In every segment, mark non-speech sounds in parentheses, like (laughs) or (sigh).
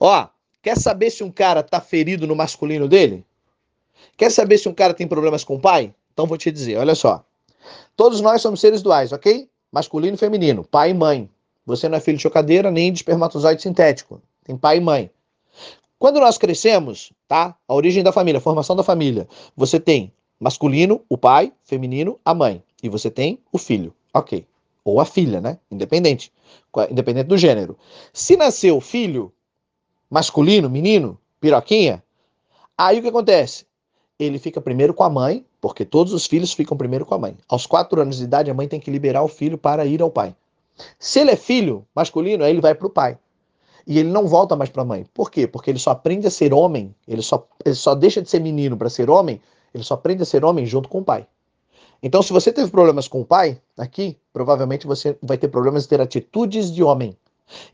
Ó, quer saber se um cara tá ferido no masculino dele? Quer saber se um cara tem problemas com o pai? Então vou te dizer, olha só. Todos nós somos seres duais, ok? Masculino e feminino, pai e mãe. Você não é filho de chocadeira nem de espermatozoide sintético. Tem pai e mãe. Quando nós crescemos, tá? A origem da família, a formação da família. Você tem masculino, o pai, feminino, a mãe. E você tem o filho. Ok. Ou a filha, né? Independente. Independente do gênero. Se nasceu filho, masculino, menino, piroquinha, aí o que acontece? Ele fica primeiro com a mãe, porque todos os filhos ficam primeiro com a mãe. Aos quatro anos de idade, a mãe tem que liberar o filho para ir ao pai. Se ele é filho masculino, aí ele vai para o pai e ele não volta mais para a mãe. Por quê? Porque ele só aprende a ser homem, ele só, ele só deixa de ser menino para ser homem, ele só aprende a ser homem junto com o pai. Então, se você teve problemas com o pai, aqui, provavelmente você vai ter problemas de ter atitudes de homem.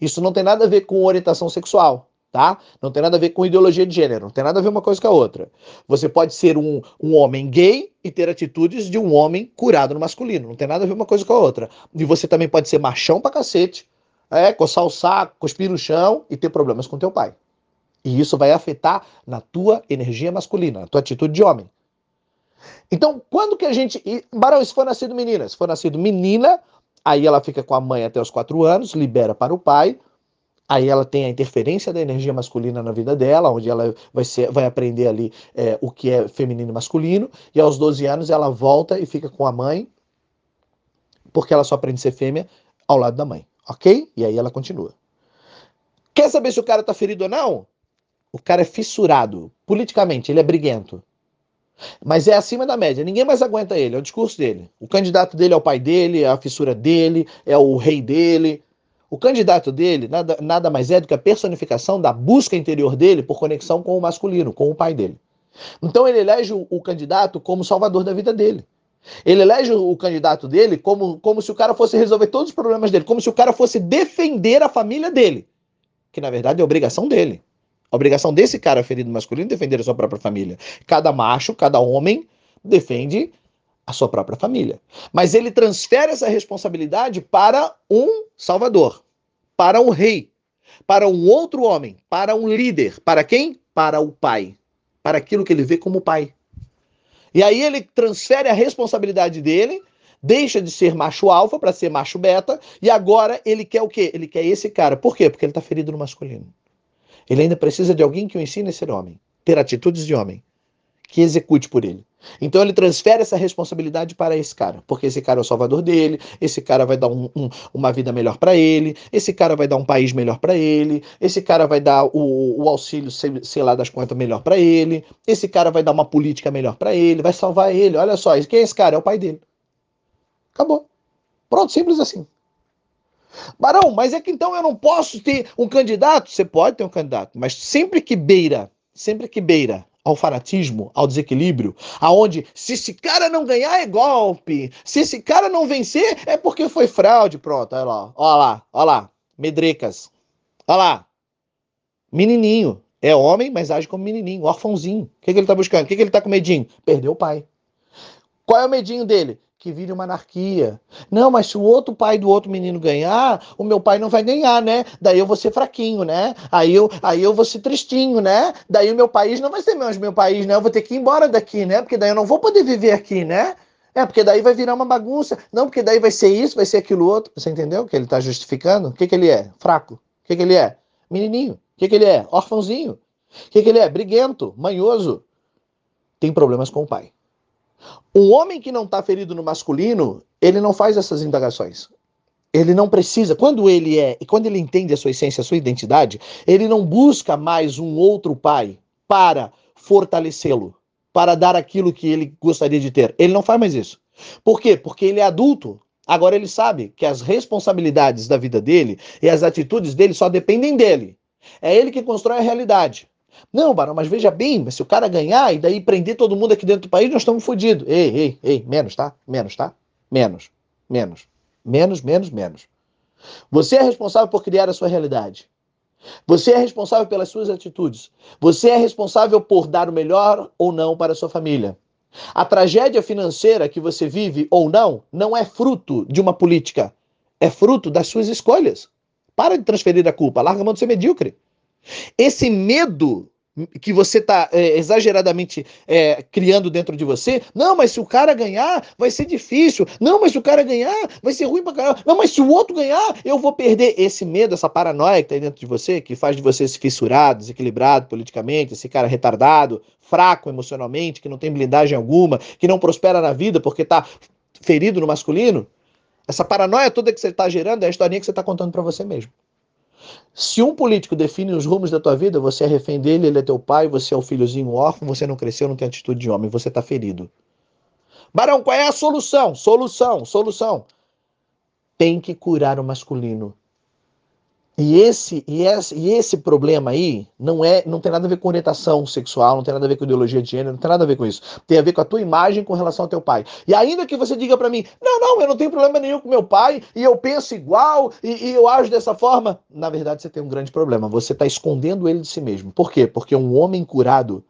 Isso não tem nada a ver com orientação sexual, tá? Não tem nada a ver com ideologia de gênero, não tem nada a ver uma coisa com a outra. Você pode ser um, um homem gay e ter atitudes de um homem curado no masculino, não tem nada a ver uma coisa com a outra. E você também pode ser machão pra cacete, é, coçar o saco, cuspir no chão e ter problemas com teu pai. E isso vai afetar na tua energia masculina, na tua atitude de homem. Então, quando que a gente. Barão, se for nascido menina, se for nascido menina, aí ela fica com a mãe até os quatro anos, libera para o pai. Aí ela tem a interferência da energia masculina na vida dela, onde ela vai, ser, vai aprender ali é, o que é feminino e masculino. E aos 12 anos ela volta e fica com a mãe, porque ela só aprende a ser fêmea ao lado da mãe. Ok? E aí ela continua. Quer saber se o cara tá ferido ou não? O cara é fissurado. Politicamente, ele é briguento. Mas é acima da média. Ninguém mais aguenta ele. É o discurso dele. O candidato dele é o pai dele, é a fissura dele, é o rei dele. O candidato dele nada, nada mais é do que a personificação da busca interior dele por conexão com o masculino, com o pai dele. Então ele elege o, o candidato como salvador da vida dele. Ele elege o candidato dele como, como se o cara fosse resolver todos os problemas dele, como se o cara fosse defender a família dele. Que na verdade é obrigação dele. A obrigação desse cara ferido masculino é defender a sua própria família. Cada macho, cada homem defende a sua própria família. Mas ele transfere essa responsabilidade para um salvador, para um rei, para um outro homem, para um líder. Para quem? Para o pai. Para aquilo que ele vê como pai. E aí ele transfere a responsabilidade dele, deixa de ser macho alfa para ser macho beta, e agora ele quer o quê? Ele quer esse cara. Por quê? Porque ele está ferido no masculino. Ele ainda precisa de alguém que o ensine a ser homem, ter atitudes de homem, que execute por ele. Então ele transfere essa responsabilidade para esse cara, porque esse cara é o salvador dele, esse cara vai dar um, um, uma vida melhor para ele, esse cara vai dar um país melhor para ele, esse cara vai dar o, o auxílio, sei, sei, lá das contas, melhor para ele, esse cara vai dar uma política melhor para ele, vai salvar ele. Olha só, quem é esse cara? É o pai dele. Acabou. Pronto, simples assim. Barão, mas é que então eu não posso ter um candidato? Você pode ter um candidato, mas sempre que beira, sempre que beira ao fanatismo, ao desequilíbrio, aonde se esse cara não ganhar é golpe, se esse cara não vencer é porque foi fraude, pronto, olha lá, olha lá, olha lá, medrecas, olha lá, menininho, é homem, mas age como menininho, órfãozinho, o que, que ele tá buscando, o que, que ele tá com medinho? Perdeu o pai. Qual é o medinho dele? Que vire uma anarquia. Não, mas se o outro pai do outro menino ganhar, o meu pai não vai ganhar, né? Daí eu vou ser fraquinho, né? Aí eu, aí eu vou ser tristinho, né? Daí o meu país não vai ser mais meu país, né? Eu vou ter que ir embora daqui, né? Porque daí eu não vou poder viver aqui, né? É, porque daí vai virar uma bagunça. Não, porque daí vai ser isso, vai ser aquilo outro. Você entendeu que ele está justificando? O que, que ele é? Fraco. O que, que ele é? Menininho. O que, que ele é? Órfãozinho. O que, que ele é? Briguento, manhoso. Tem problemas com o pai. Um homem que não está ferido no masculino, ele não faz essas indagações. Ele não precisa, quando ele é, e quando ele entende a sua essência, a sua identidade, ele não busca mais um outro pai para fortalecê-lo, para dar aquilo que ele gostaria de ter. Ele não faz mais isso. Por quê? Porque ele é adulto. Agora ele sabe que as responsabilidades da vida dele e as atitudes dele só dependem dele. É ele que constrói a realidade. Não, Barão, mas veja bem, se o cara ganhar e daí prender todo mundo aqui dentro do país, nós estamos fodidos. Ei, ei, ei, menos, tá? Menos, tá? Menos, menos, menos, menos, menos. Você é responsável por criar a sua realidade. Você é responsável pelas suas atitudes. Você é responsável por dar o melhor ou não para a sua família. A tragédia financeira que você vive ou não, não é fruto de uma política. É fruto das suas escolhas. Para de transferir a culpa. Larga a mão de ser medíocre. Esse medo que você está é, exageradamente é, criando dentro de você. Não, mas se o cara ganhar, vai ser difícil. Não, mas se o cara ganhar, vai ser ruim pra caramba. Não, mas se o outro ganhar, eu vou perder. Esse medo, essa paranoia que tá aí dentro de você, que faz de você esse fissurado, desequilibrado politicamente, esse cara retardado, fraco emocionalmente, que não tem blindagem alguma, que não prospera na vida porque tá ferido no masculino. Essa paranoia toda que você está gerando é a historinha que você está contando para você mesmo. Se um político define os rumos da tua vida, você é refém dele, ele é teu pai, você é o filhozinho órfão, você não cresceu, não tem atitude de homem, você está ferido. Barão, qual é a solução? Solução, solução. Tem que curar o masculino. E esse, e esse, e esse problema aí não é, não tem nada a ver com orientação sexual, não tem nada a ver com ideologia de gênero, não tem nada a ver com isso. Tem a ver com a tua imagem com relação ao teu pai. E ainda que você diga para mim, não, não, eu não tenho problema nenhum com meu pai, e eu penso igual, e, e eu ajo dessa forma, na verdade você tem um grande problema. Você está escondendo ele de si mesmo. Por quê? Porque um homem curado,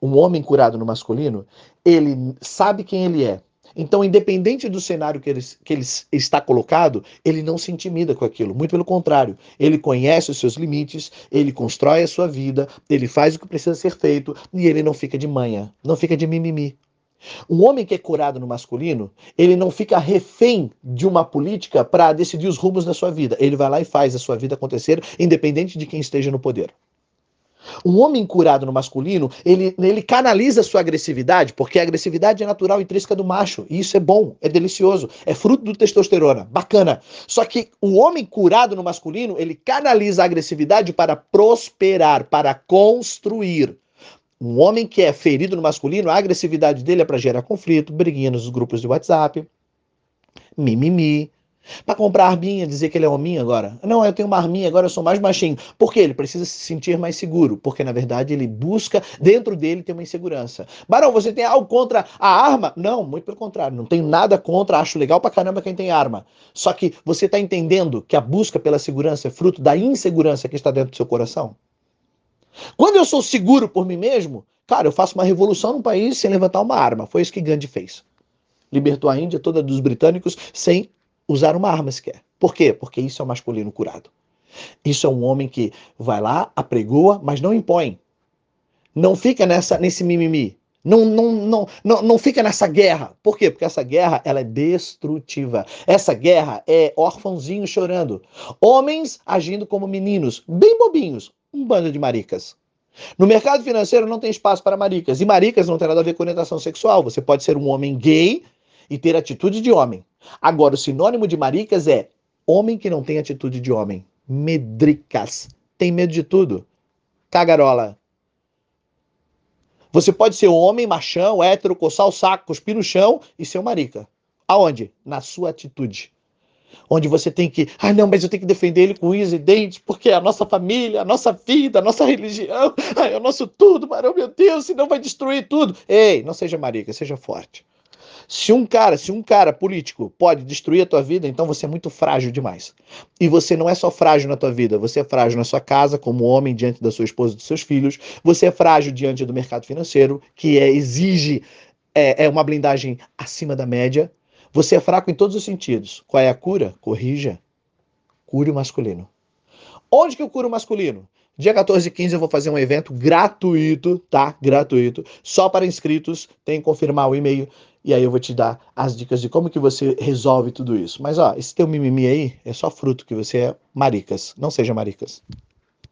um homem curado no masculino, ele sabe quem ele é então, independente do cenário que ele, que ele está colocado, ele não se intimida com aquilo. Muito pelo contrário, ele conhece os seus limites, ele constrói a sua vida, ele faz o que precisa ser feito e ele não fica de manha, não fica de mimimi. Um homem que é curado no masculino, ele não fica refém de uma política para decidir os rumos da sua vida. Ele vai lá e faz a sua vida acontecer, independente de quem esteja no poder. Um homem curado no masculino, ele, ele canaliza sua agressividade, porque a agressividade é natural intrínseca do macho. E isso é bom, é delicioso, é fruto do testosterona. Bacana. Só que o homem curado no masculino, ele canaliza a agressividade para prosperar, para construir. Um homem que é ferido no masculino, a agressividade dele é para gerar conflito, briguinha nos grupos de WhatsApp, mimimi, para comprar arminha, dizer que ele é hominho agora. Não, eu tenho uma arminha, agora eu sou mais machinho. Por quê? Ele precisa se sentir mais seguro. Porque, na verdade, ele busca, dentro dele, ter uma insegurança. Barão, você tem algo contra a arma? Não, muito pelo contrário. Não tenho nada contra, acho legal pra caramba quem tem arma. Só que você está entendendo que a busca pela segurança é fruto da insegurança que está dentro do seu coração? Quando eu sou seguro por mim mesmo, cara, eu faço uma revolução no país sem levantar uma arma. Foi isso que Gandhi fez. Libertou a Índia toda dos britânicos sem usar uma arma sequer. Por quê? Porque isso é o masculino curado. Isso é um homem que vai lá, apregoa, mas não impõe. Não fica nessa, nesse mimimi. Não, não, não, não, não fica nessa guerra. Por quê? Porque essa guerra ela é destrutiva. Essa guerra é órfãozinho chorando. Homens agindo como meninos, bem bobinhos. Um bando de maricas. No mercado financeiro não tem espaço para maricas. E maricas não tem nada a ver com orientação sexual. Você pode ser um homem gay e ter atitude de homem. Agora, o sinônimo de maricas é homem que não tem atitude de homem. Medricas. Tem medo de tudo. Cagarola. Você pode ser homem, machão, hétero, coçar o saco, cuspir no chão e ser um marica. Aonde? Na sua atitude. Onde você tem que, ah não, mas eu tenho que defender ele com unhas e dentes, porque é a nossa família, a nossa vida, a nossa religião, (laughs) é o nosso tudo, Marão, meu Deus, senão vai destruir tudo. Ei, não seja marica, seja forte. Se um cara, se um cara político pode destruir a tua vida, então você é muito frágil demais. E você não é só frágil na tua vida, você é frágil na sua casa, como homem diante da sua esposa e dos seus filhos, você é frágil diante do mercado financeiro, que é, exige é, é uma blindagem acima da média. Você é fraco em todos os sentidos. Qual é a cura? Corrija. Cure o masculino. Onde que eu curo o masculino? Dia 14 e 15 eu vou fazer um evento gratuito, tá? Gratuito, só para inscritos. Tem que confirmar o e-mail e aí eu vou te dar as dicas de como que você resolve tudo isso. Mas ó, esse teu mimimi aí é só fruto que você é maricas. Não seja maricas.